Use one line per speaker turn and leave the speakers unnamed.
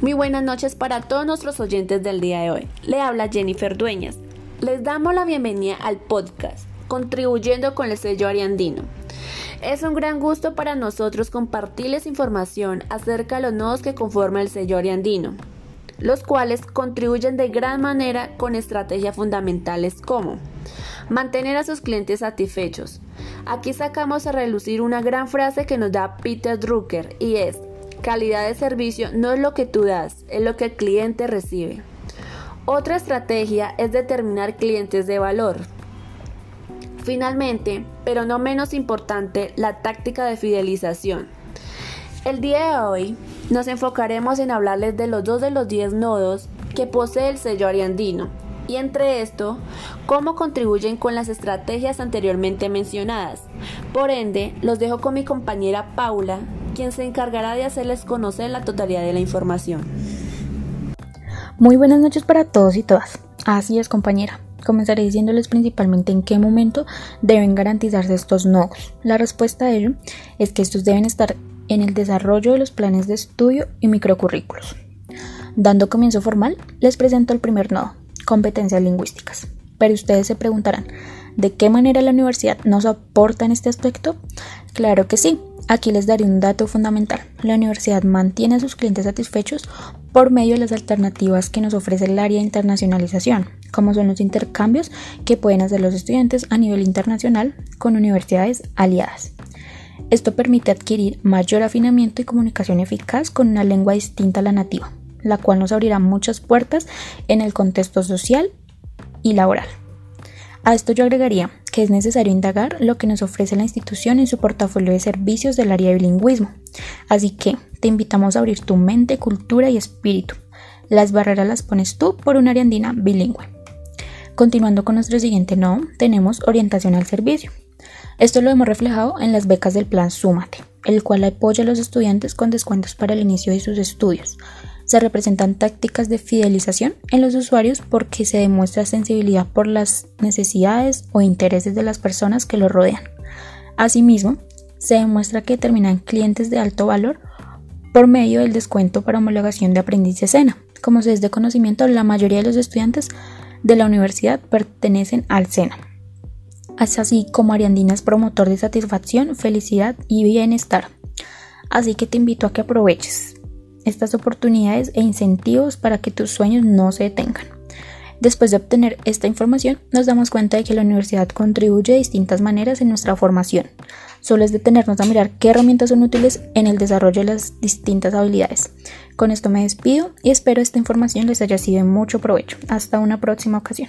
Muy buenas noches para todos nuestros oyentes del día de hoy. Le habla Jennifer Dueñas. Les damos la bienvenida al podcast, contribuyendo con el sello Ariandino. Es un gran gusto para nosotros compartirles información acerca de los nodos que conforman el sello Ariandino, los cuales contribuyen de gran manera con estrategias fundamentales como mantener a sus clientes satisfechos. Aquí sacamos a relucir una gran frase que nos da Peter Drucker y es Calidad de servicio no es lo que tú das, es lo que el cliente recibe. Otra estrategia es determinar clientes de valor. Finalmente, pero no menos importante, la táctica de fidelización. El día de hoy nos enfocaremos en hablarles de los dos de los 10 nodos que posee el sello ariandino y entre esto, cómo contribuyen con las estrategias anteriormente mencionadas. Por ende, los dejo con mi compañera Paula, quien se encargará de hacerles conocer la totalidad de la información.
Muy buenas noches para todos y todas. Así es, compañera. Comenzaré diciéndoles principalmente en qué momento deben garantizarse estos nodos. La respuesta a ello es que estos deben estar en el desarrollo de los planes de estudio y microcurrículos. Dando comienzo formal, les presento el primer nodo, competencias lingüísticas. Pero ustedes se preguntarán, ¿de qué manera la universidad nos aporta en este aspecto? Claro que sí, Aquí les daré un dato fundamental. La universidad mantiene a sus clientes satisfechos por medio de las alternativas que nos ofrece el área de internacionalización, como son los intercambios que pueden hacer los estudiantes a nivel internacional con universidades aliadas. Esto permite adquirir mayor afinamiento y comunicación eficaz con una lengua distinta a la nativa, la cual nos abrirá muchas puertas en el contexto social y laboral. A esto yo agregaría que es necesario indagar lo que nos ofrece la institución en su portafolio de servicios del área de bilingüismo. Así que te invitamos a abrir tu mente, cultura y espíritu. Las barreras las pones tú por una ariandina bilingüe. Continuando con nuestro siguiente nodo, tenemos orientación al servicio. Esto lo hemos reflejado en las becas del plan Súmate, el cual apoya a los estudiantes con descuentos para el inicio de sus estudios, se representan tácticas de fidelización en los usuarios porque se demuestra sensibilidad por las necesidades o intereses de las personas que lo rodean. Asimismo, se demuestra que determinan clientes de alto valor por medio del descuento para homologación de aprendiz de SENA. Como se es de conocimiento, la mayoría de los estudiantes de la universidad pertenecen al SENA. así como Ariandina es promotor de satisfacción, felicidad y bienestar. Así que te invito a que aproveches estas oportunidades e incentivos para que tus sueños no se detengan. Después de obtener esta información, nos damos cuenta de que la universidad contribuye de distintas maneras en nuestra formación. Solo es detenernos a mirar qué herramientas son útiles en el desarrollo de las distintas habilidades. Con esto me despido y espero esta información les haya sido de mucho provecho. Hasta una próxima ocasión.